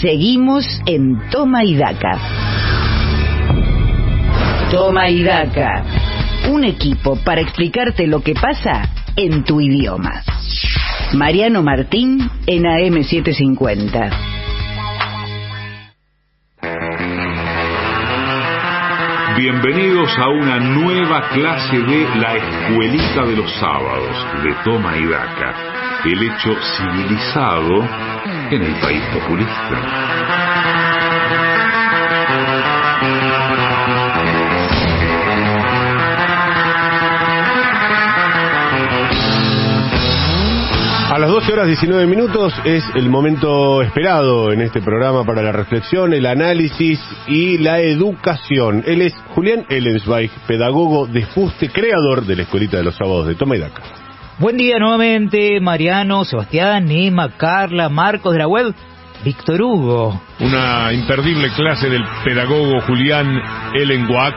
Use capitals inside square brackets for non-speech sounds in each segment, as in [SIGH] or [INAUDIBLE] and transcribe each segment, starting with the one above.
Seguimos en Toma y Daca. Toma y Daca. Un equipo para explicarte lo que pasa en tu idioma. Mariano Martín en AM750. Bienvenidos a una nueva clase de La Escuelita de los Sábados de Toma y Daca, el hecho civilizado en el país populista. A las 12 horas 19 minutos es el momento esperado en este programa para la reflexión, el análisis y la educación. Él es Julián Ellensweig, pedagogo de Fuste, creador de la Escuelita de los Sábados de Toma y Daca. Buen día nuevamente, Mariano, Sebastián, Emma, Carla, Marcos de la web, Víctor Hugo. Una imperdible clase del pedagogo Julián Ellenwax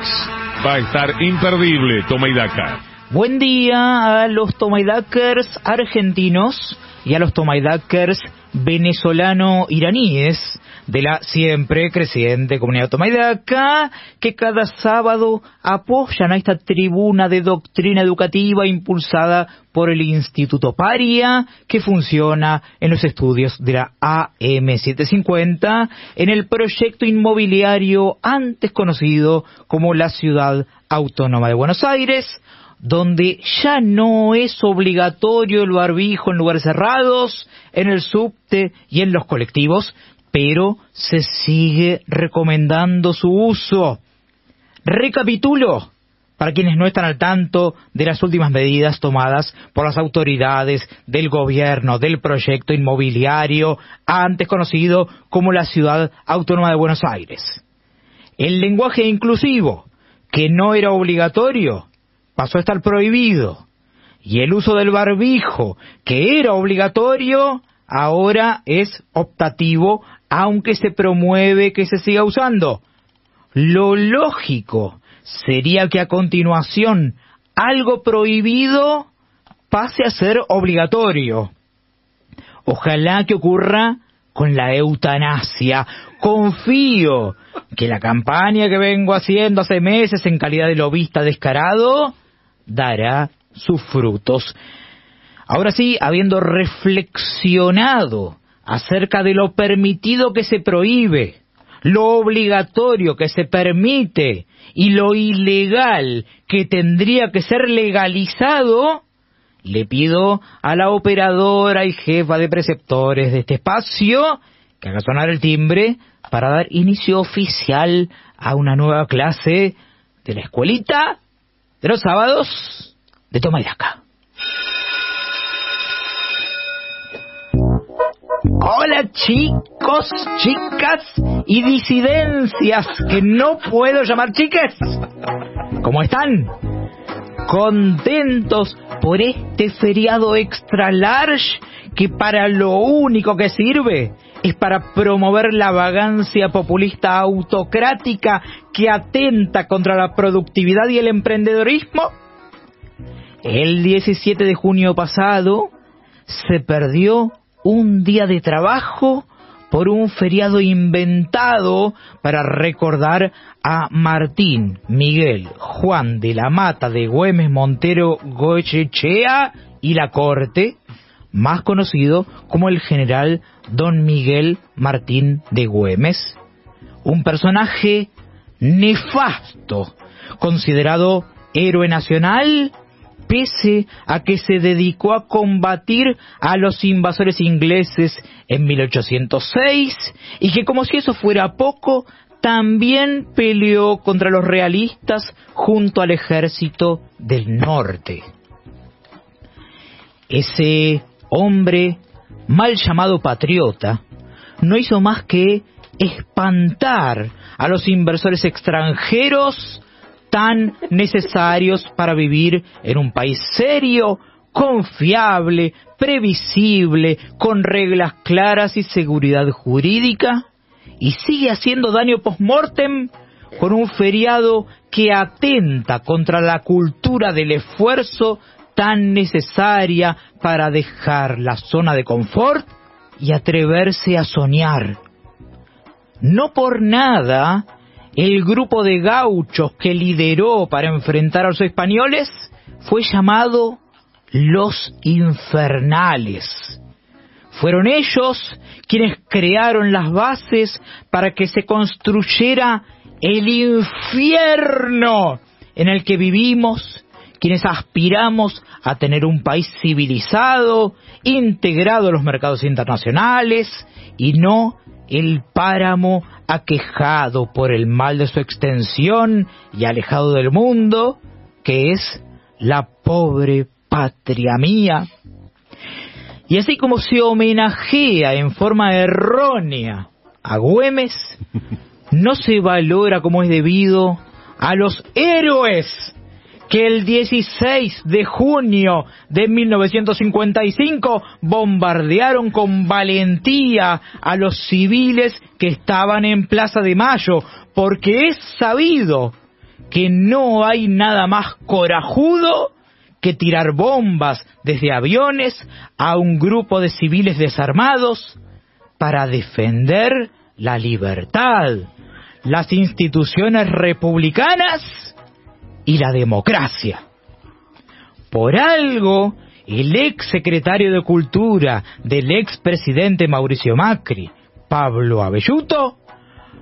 va a estar imperdible, Toma y Daca. Buen día a los Tomaidakers argentinos y a los Tomaidakers venezolano-iraníes de la siempre creciente comunidad Tomaidaka que cada sábado apoyan a esta tribuna de doctrina educativa impulsada por el Instituto Paria que funciona en los estudios de la AM750 en el proyecto inmobiliario antes conocido como la Ciudad Autónoma de Buenos Aires donde ya no es obligatorio el barbijo en lugares cerrados, en el subte y en los colectivos, pero se sigue recomendando su uso. Recapitulo, para quienes no están al tanto de las últimas medidas tomadas por las autoridades del gobierno del proyecto inmobiliario, antes conocido como la Ciudad Autónoma de Buenos Aires. El lenguaje inclusivo, que no era obligatorio, pasó a estar prohibido. Y el uso del barbijo, que era obligatorio, ahora es optativo, aunque se promueve que se siga usando. Lo lógico sería que a continuación algo prohibido pase a ser obligatorio. Ojalá que ocurra con la eutanasia. Confío que la campaña que vengo haciendo hace meses en calidad de lobista descarado dará sus frutos. Ahora sí, habiendo reflexionado acerca de lo permitido que se prohíbe, lo obligatorio que se permite y lo ilegal que tendría que ser legalizado, le pido a la operadora y jefa de preceptores de este espacio que haga sonar el timbre para dar inicio oficial a una nueva clase de la escuelita de los sábados de Toma y. Hola chicos, chicas y disidencias que no puedo llamar chiques. ¿Cómo están? Contentos por este feriado extra large que para lo único que sirve es para promover la vagancia populista autocrática que atenta contra la productividad y el emprendedorismo? El 17 de junio pasado se perdió un día de trabajo por un feriado inventado para recordar a Martín, Miguel, Juan de la Mata de Güemes Montero Goechechea y la Corte, más conocido como el general Don Miguel Martín de Güemes, un personaje nefasto, considerado héroe nacional, pese a que se dedicó a combatir a los invasores ingleses en 1806 y que como si eso fuera poco, también peleó contra los realistas junto al ejército del norte. Ese hombre mal llamado patriota no hizo más que espantar a los inversores extranjeros tan necesarios para vivir en un país serio, confiable, previsible, con reglas claras y seguridad jurídica, y sigue haciendo daño post-mortem con un feriado que atenta contra la cultura del esfuerzo tan necesaria para dejar la zona de confort y atreverse a soñar. No por nada, el grupo de gauchos que lideró para enfrentar a los españoles fue llamado los infernales. Fueron ellos quienes crearon las bases para que se construyera el infierno en el que vivimos, quienes aspiramos a tener un país civilizado, integrado a los mercados internacionales y no el páramo aquejado por el mal de su extensión y alejado del mundo, que es la pobre patria mía. Y así como se homenajea en forma errónea a Güemes, [LAUGHS] no se valora como es debido a los héroes que el 16 de junio de 1955 bombardearon con valentía a los civiles que estaban en Plaza de Mayo, porque es sabido que no hay nada más corajudo que tirar bombas desde aviones a un grupo de civiles desarmados para defender la libertad, las instituciones republicanas y la democracia. Por algo, el ex secretario de Cultura del ex presidente Mauricio Macri, Pablo Abelluto,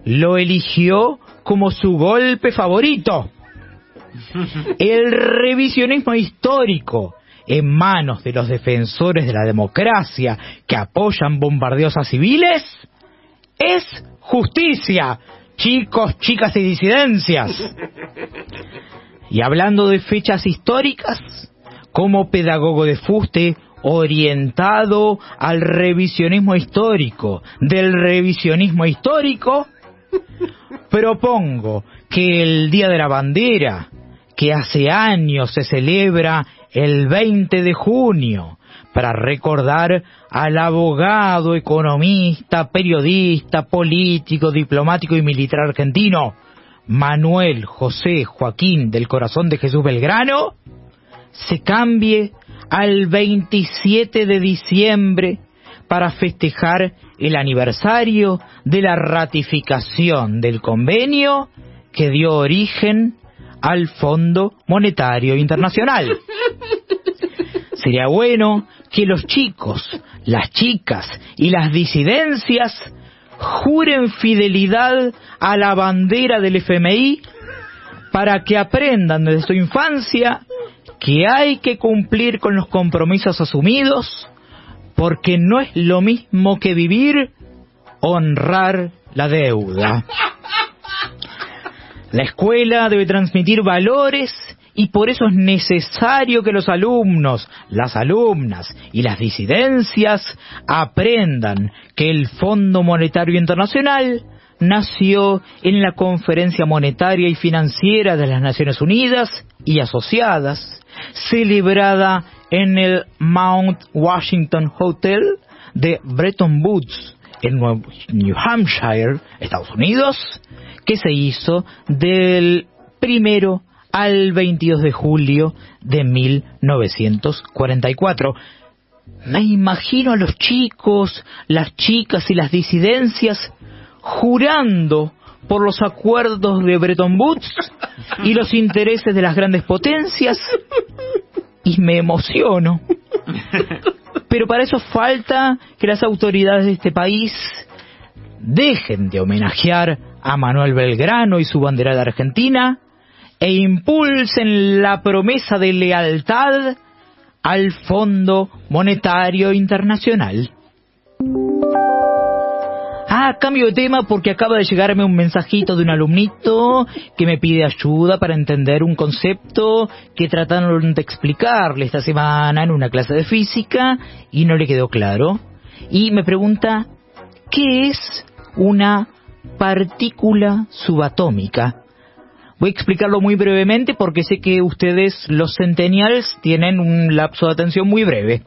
lo eligió como su golpe favorito. El revisionismo histórico en manos de los defensores de la democracia que apoyan bombardeos a civiles es justicia, chicos, chicas y disidencias. Y hablando de fechas históricas, como pedagogo de fuste orientado al revisionismo histórico, del revisionismo histórico, propongo que el Día de la Bandera, que hace años se celebra el 20 de junio, para recordar al abogado, economista, periodista, político, diplomático y militar argentino, Manuel José Joaquín del Corazón de Jesús Belgrano se cambie al 27 de diciembre para festejar el aniversario de la ratificación del convenio que dio origen al Fondo Monetario Internacional. [LAUGHS] Sería bueno que los chicos, las chicas y las disidencias juren fidelidad a la bandera del FMI para que aprendan desde su infancia que hay que cumplir con los compromisos asumidos porque no es lo mismo que vivir honrar la deuda. La escuela debe transmitir valores y por eso es necesario que los alumnos, las alumnas y las disidencias aprendan que el Fondo Monetario Internacional nació en la Conferencia Monetaria y Financiera de las Naciones Unidas y asociadas, celebrada en el Mount Washington Hotel de Bretton Woods en New Hampshire, Estados Unidos, que se hizo del primero al 22 de julio de 1944. Me imagino a los chicos, las chicas y las disidencias jurando por los acuerdos de Bretton Woods y los intereses de las grandes potencias y me emociono. Pero para eso falta que las autoridades de este país dejen de homenajear a Manuel Belgrano y su bandera de Argentina e impulsen la promesa de lealtad al Fondo Monetario Internacional. Ah, cambio de tema porque acaba de llegarme un mensajito de un alumnito que me pide ayuda para entender un concepto que trataron de explicarle esta semana en una clase de física y no le quedó claro. Y me pregunta, ¿qué es una partícula subatómica? Voy a explicarlo muy brevemente porque sé que ustedes, los centennials, tienen un lapso de atención muy breve.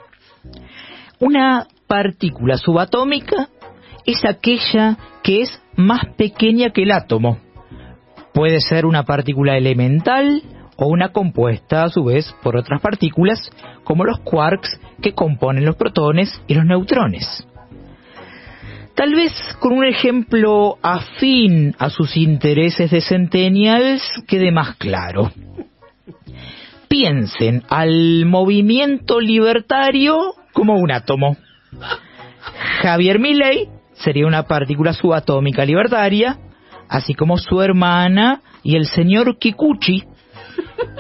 Una partícula subatómica es aquella que es más pequeña que el átomo. Puede ser una partícula elemental o una compuesta a su vez por otras partículas como los quarks que componen los protones y los neutrones. Tal vez con un ejemplo afín a sus intereses de Centennials quede más claro. Piensen al movimiento libertario como un átomo. Javier Milley sería una partícula subatómica libertaria, así como su hermana y el señor Kikuchi,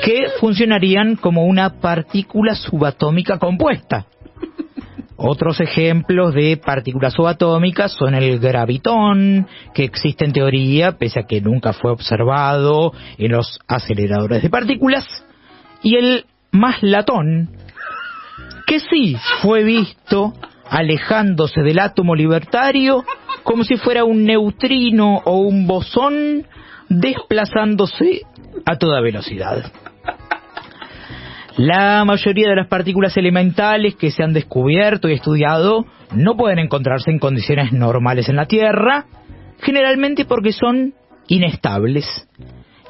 que funcionarían como una partícula subatómica compuesta. Otros ejemplos de partículas subatómicas son el gravitón, que existe en teoría, pese a que nunca fue observado en los aceleradores de partículas, y el maslatón, que sí fue visto alejándose del átomo libertario como si fuera un neutrino o un bosón desplazándose a toda velocidad. La mayoría de las partículas elementales que se han descubierto y estudiado no pueden encontrarse en condiciones normales en la Tierra, generalmente porque son inestables.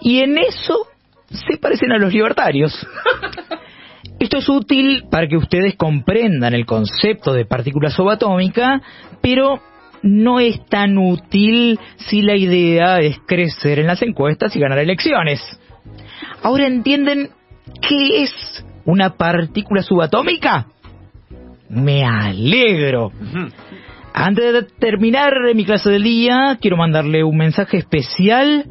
Y en eso se parecen a los libertarios. [LAUGHS] Esto es útil para que ustedes comprendan el concepto de partícula subatómica, pero no es tan útil si la idea es crecer en las encuestas y ganar elecciones. Ahora entienden qué es una partícula subatómica. Me alegro. Antes de terminar mi clase del día, quiero mandarle un mensaje especial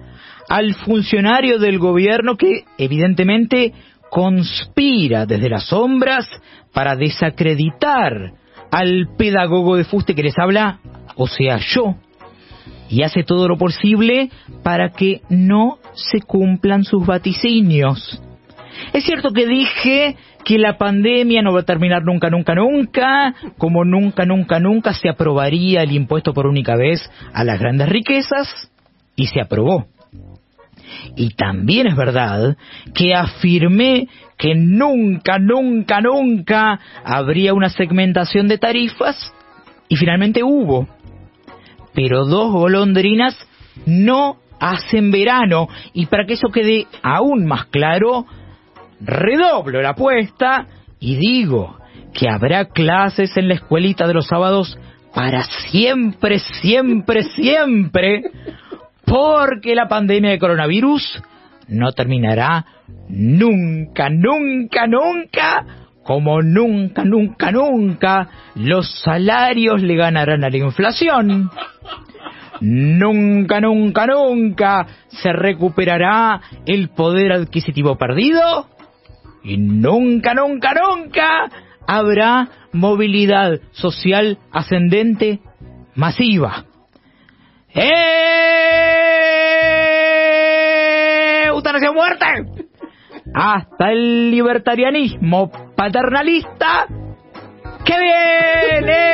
al funcionario del gobierno que evidentemente conspira desde las sombras para desacreditar al pedagogo de fuste que les habla, o sea, yo, y hace todo lo posible para que no se cumplan sus vaticinios. Es cierto que dije que la pandemia no va a terminar nunca, nunca, nunca, como nunca, nunca, nunca se aprobaría el impuesto por única vez a las grandes riquezas, y se aprobó. Y también es verdad que afirmé que nunca, nunca, nunca habría una segmentación de tarifas y finalmente hubo. Pero dos golondrinas no hacen verano y para que eso quede aún más claro, redoblo la apuesta y digo que habrá clases en la escuelita de los sábados para siempre, siempre, [LAUGHS] siempre porque la pandemia de coronavirus no terminará nunca, nunca, nunca, como nunca, nunca, nunca los salarios le ganarán a la inflación. Nunca, nunca, nunca se recuperará el poder adquisitivo perdido. Y nunca, nunca, nunca habrá movilidad social ascendente masiva. ¡Eh! ¡Eutanasia muerte! Hasta el libertarianismo paternalista que viene.